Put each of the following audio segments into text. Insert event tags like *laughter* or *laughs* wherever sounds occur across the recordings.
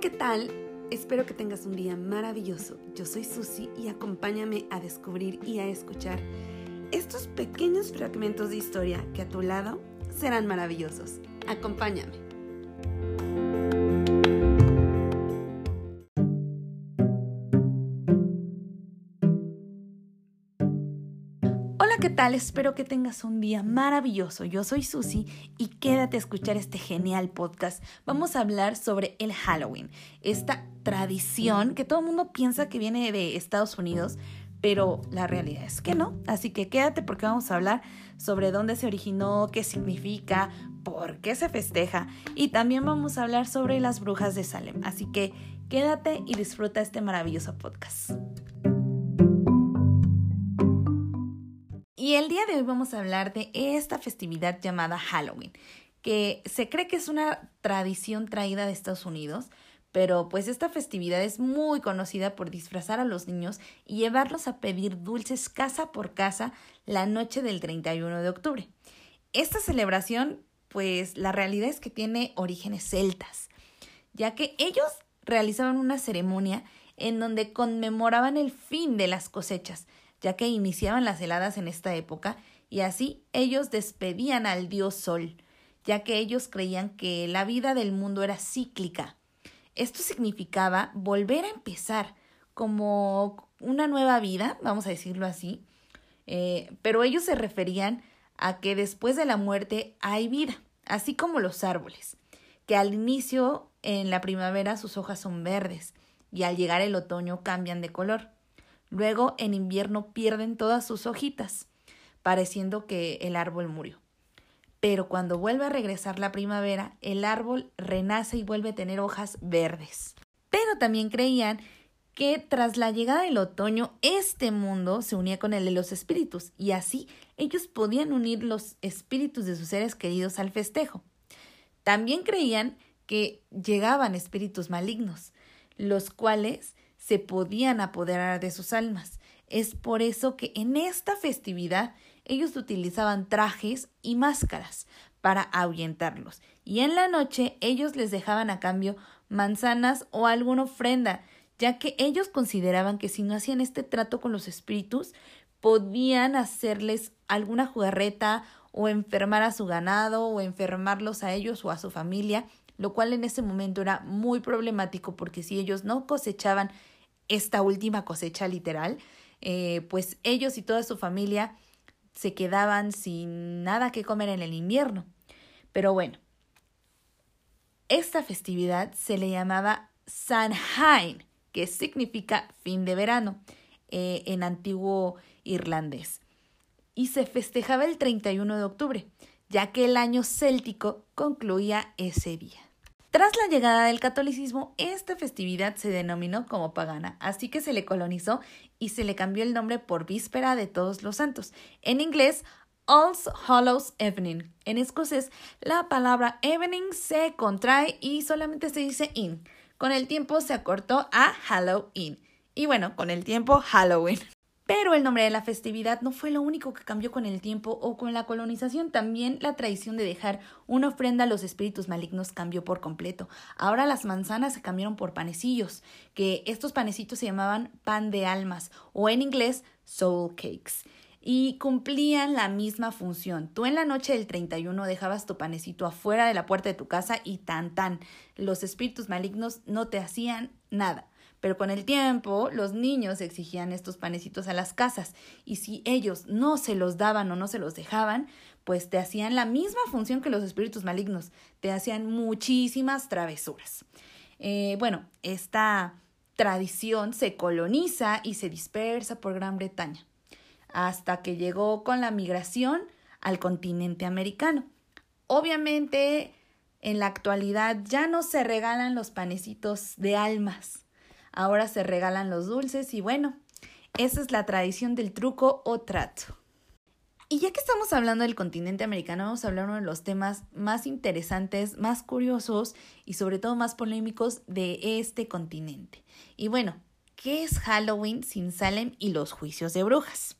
¿qué tal? Espero que tengas un día maravilloso. Yo soy Susi y acompáñame a descubrir y a escuchar estos pequeños fragmentos de historia que a tu lado serán maravillosos. Acompáñame. ¿Qué tal? Espero que tengas un día maravilloso. Yo soy Susi y quédate a escuchar este genial podcast. Vamos a hablar sobre el Halloween, esta tradición que todo el mundo piensa que viene de Estados Unidos, pero la realidad es que no. Así que quédate porque vamos a hablar sobre dónde se originó, qué significa, por qué se festeja y también vamos a hablar sobre las brujas de Salem. Así que quédate y disfruta este maravilloso podcast. Y el día de hoy vamos a hablar de esta festividad llamada Halloween, que se cree que es una tradición traída de Estados Unidos, pero pues esta festividad es muy conocida por disfrazar a los niños y llevarlos a pedir dulces casa por casa la noche del 31 de octubre. Esta celebración, pues la realidad es que tiene orígenes celtas, ya que ellos realizaban una ceremonia en donde conmemoraban el fin de las cosechas, ya que iniciaban las heladas en esta época, y así ellos despedían al dios Sol, ya que ellos creían que la vida del mundo era cíclica. Esto significaba volver a empezar como una nueva vida, vamos a decirlo así, eh, pero ellos se referían a que después de la muerte hay vida, así como los árboles, que al inicio en la primavera sus hojas son verdes y al llegar el otoño cambian de color. Luego en invierno pierden todas sus hojitas, pareciendo que el árbol murió. Pero cuando vuelve a regresar la primavera, el árbol renace y vuelve a tener hojas verdes. Pero también creían que tras la llegada del otoño, este mundo se unía con el de los espíritus, y así ellos podían unir los espíritus de sus seres queridos al festejo. También creían que llegaban espíritus malignos, los cuales se podían apoderar de sus almas. Es por eso que en esta festividad ellos utilizaban trajes y máscaras para ahuyentarlos, y en la noche ellos les dejaban a cambio manzanas o alguna ofrenda, ya que ellos consideraban que si no hacían este trato con los espíritus, podían hacerles alguna jugarreta o enfermar a su ganado o enfermarlos a ellos o a su familia, lo cual en ese momento era muy problemático porque si ellos no cosechaban esta última cosecha literal, eh, pues ellos y toda su familia se quedaban sin nada que comer en el invierno. Pero bueno, esta festividad se le llamaba Samhain, que significa fin de verano eh, en antiguo irlandés, y se festejaba el 31 de octubre, ya que el año céltico concluía ese día. Tras la llegada del catolicismo, esta festividad se denominó como pagana, así que se le colonizó y se le cambió el nombre por Víspera de Todos los Santos. En inglés, All Hallows Evening. En escocés, la palabra evening se contrae y solamente se dice in. Con el tiempo se acortó a Halloween. Y bueno, con el tiempo Halloween. Pero el nombre de la festividad no fue lo único que cambió con el tiempo o con la colonización. También la tradición de dejar una ofrenda a los espíritus malignos cambió por completo. Ahora las manzanas se cambiaron por panecillos, que estos panecitos se llamaban pan de almas o en inglés soul cakes. Y cumplían la misma función. Tú en la noche del 31 dejabas tu panecito afuera de la puerta de tu casa y tan tan. Los espíritus malignos no te hacían nada. Pero con el tiempo los niños exigían estos panecitos a las casas y si ellos no se los daban o no se los dejaban, pues te hacían la misma función que los espíritus malignos, te hacían muchísimas travesuras. Eh, bueno, esta tradición se coloniza y se dispersa por Gran Bretaña, hasta que llegó con la migración al continente americano. Obviamente, en la actualidad ya no se regalan los panecitos de almas, ahora se regalan los dulces y bueno, esa es la tradición del truco o trato. Y ya que estamos hablando del continente americano, vamos a hablar uno de los temas más interesantes, más curiosos y sobre todo más polémicos de este continente. Y bueno, ¿qué es Halloween sin Salem y los juicios de brujas?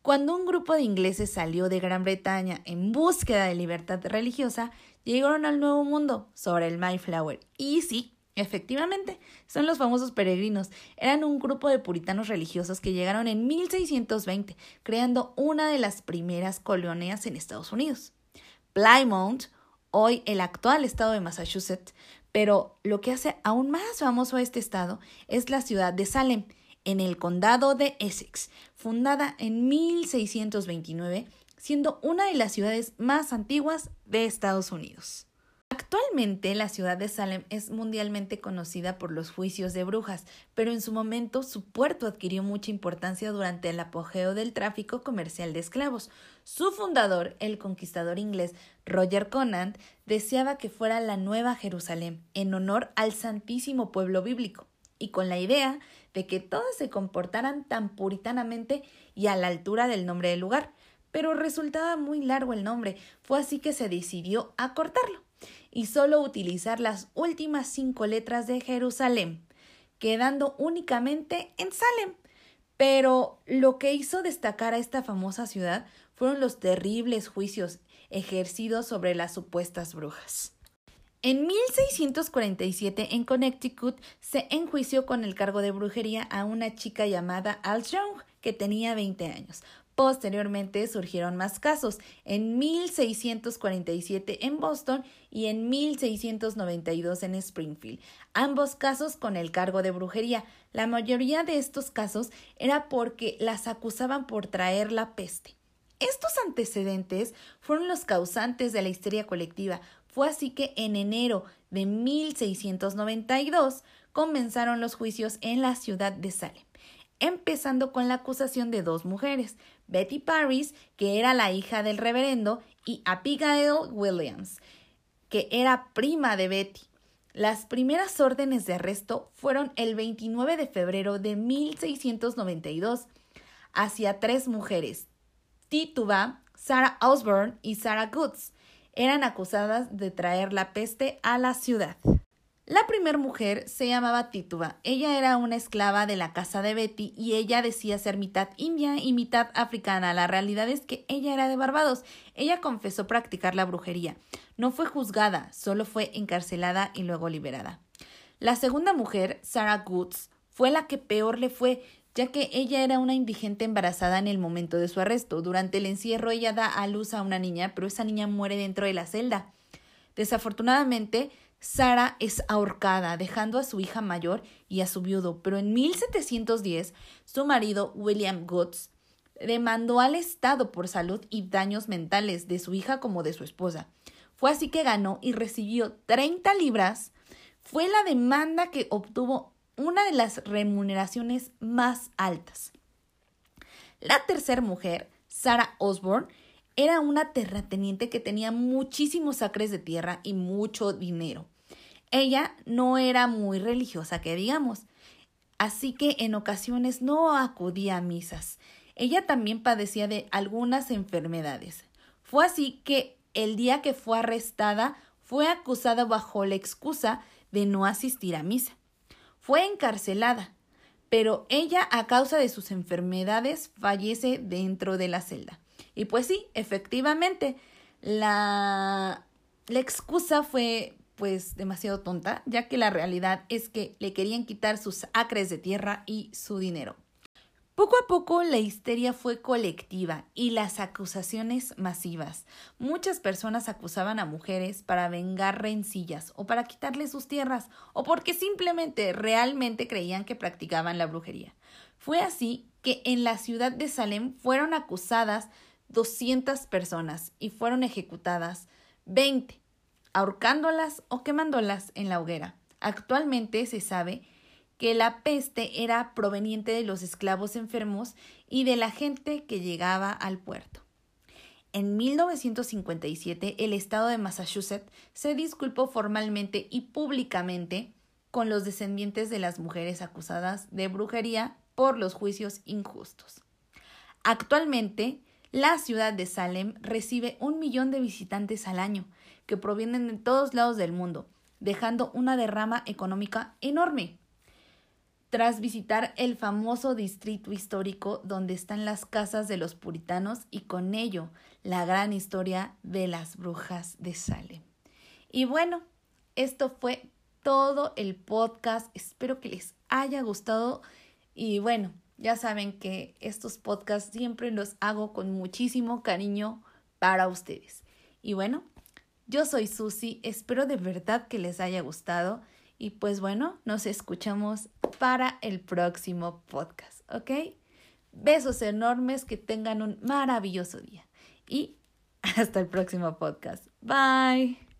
Cuando un grupo de ingleses salió de Gran Bretaña en búsqueda de libertad religiosa, llegaron al Nuevo Mundo sobre el Mayflower. Y sí, Efectivamente, son los famosos peregrinos. Eran un grupo de puritanos religiosos que llegaron en 1620, creando una de las primeras colonias en Estados Unidos. Plymouth, hoy el actual estado de Massachusetts, pero lo que hace aún más famoso a este estado es la ciudad de Salem, en el condado de Essex, fundada en 1629, siendo una de las ciudades más antiguas de Estados Unidos. Actualmente la ciudad de Salem es mundialmente conocida por los juicios de brujas, pero en su momento su puerto adquirió mucha importancia durante el apogeo del tráfico comercial de esclavos. Su fundador, el conquistador inglés Roger Conant, deseaba que fuera la nueva Jerusalén, en honor al santísimo pueblo bíblico, y con la idea de que todos se comportaran tan puritanamente y a la altura del nombre del lugar. Pero resultaba muy largo el nombre, fue así que se decidió a cortarlo y solo utilizar las últimas cinco letras de Jerusalén, quedando únicamente en Salem. Pero lo que hizo destacar a esta famosa ciudad fueron los terribles juicios ejercidos sobre las supuestas brujas. En 1647 en Connecticut se enjuició con el cargo de brujería a una chica llamada Al Young, que tenía 20 años. Posteriormente surgieron más casos, en 1647 en Boston y en 1692 en Springfield, ambos casos con el cargo de brujería. La mayoría de estos casos era porque las acusaban por traer la peste. Estos antecedentes fueron los causantes de la histeria colectiva. Fue así que en enero de 1692 comenzaron los juicios en la ciudad de Salem empezando con la acusación de dos mujeres, Betty Paris, que era la hija del reverendo, y Abigail Williams, que era prima de Betty. Las primeras órdenes de arresto fueron el 29 de febrero de 1692 hacia tres mujeres, Tituba, Sarah Osborne y Sarah Goods. Eran acusadas de traer la peste a la ciudad. La primera mujer se llamaba Tituba. Ella era una esclava de la casa de Betty y ella decía ser mitad india y mitad africana. La realidad es que ella era de Barbados. Ella confesó practicar la brujería. No fue juzgada, solo fue encarcelada y luego liberada. La segunda mujer, Sarah Goods, fue la que peor le fue, ya que ella era una indigente embarazada en el momento de su arresto. Durante el encierro ella da a luz a una niña, pero esa niña muere dentro de la celda. Desafortunadamente, Sara es ahorcada, dejando a su hija mayor y a su viudo, pero en 1710 su marido, William Goods, demandó al Estado por salud y daños mentales de su hija como de su esposa. Fue así que ganó y recibió 30 libras. Fue la demanda que obtuvo una de las remuneraciones más altas. La tercera mujer, Sarah Osborne, era una terrateniente que tenía muchísimos acres de tierra y mucho dinero. Ella no era muy religiosa, que digamos, así que en ocasiones no acudía a misas. Ella también padecía de algunas enfermedades. Fue así que el día que fue arrestada fue acusada bajo la excusa de no asistir a misa. Fue encarcelada, pero ella a causa de sus enfermedades fallece dentro de la celda. Y pues sí, efectivamente, la, la excusa fue pues demasiado tonta, ya que la realidad es que le querían quitar sus acres de tierra y su dinero. Poco a poco la histeria fue colectiva y las acusaciones masivas. Muchas personas acusaban a mujeres para vengar rencillas o para quitarles sus tierras o porque simplemente realmente creían que practicaban la brujería. Fue así que en la ciudad de Salem fueron acusadas 200 personas y fueron ejecutadas 20 ahorcándolas o quemándolas en la hoguera. Actualmente se sabe que la peste era proveniente de los esclavos enfermos y de la gente que llegaba al puerto. En 1957, el estado de Massachusetts se disculpó formalmente y públicamente con los descendientes de las mujeres acusadas de brujería por los juicios injustos. Actualmente, la ciudad de Salem recibe un millón de visitantes al año, que provienen de todos lados del mundo, dejando una derrama económica enorme. Tras visitar el famoso distrito histórico donde están las casas de los puritanos y con ello la gran historia de las brujas de Salem. Y bueno, esto fue todo el podcast. Espero que les haya gustado y bueno, ya saben que estos podcasts siempre los hago con muchísimo cariño para ustedes. Y bueno, yo soy Susi, espero de verdad que les haya gustado y pues bueno, nos escuchamos para el próximo podcast, ¿ok? Besos enormes, que tengan un maravilloso día y *laughs* hasta el próximo podcast. Bye.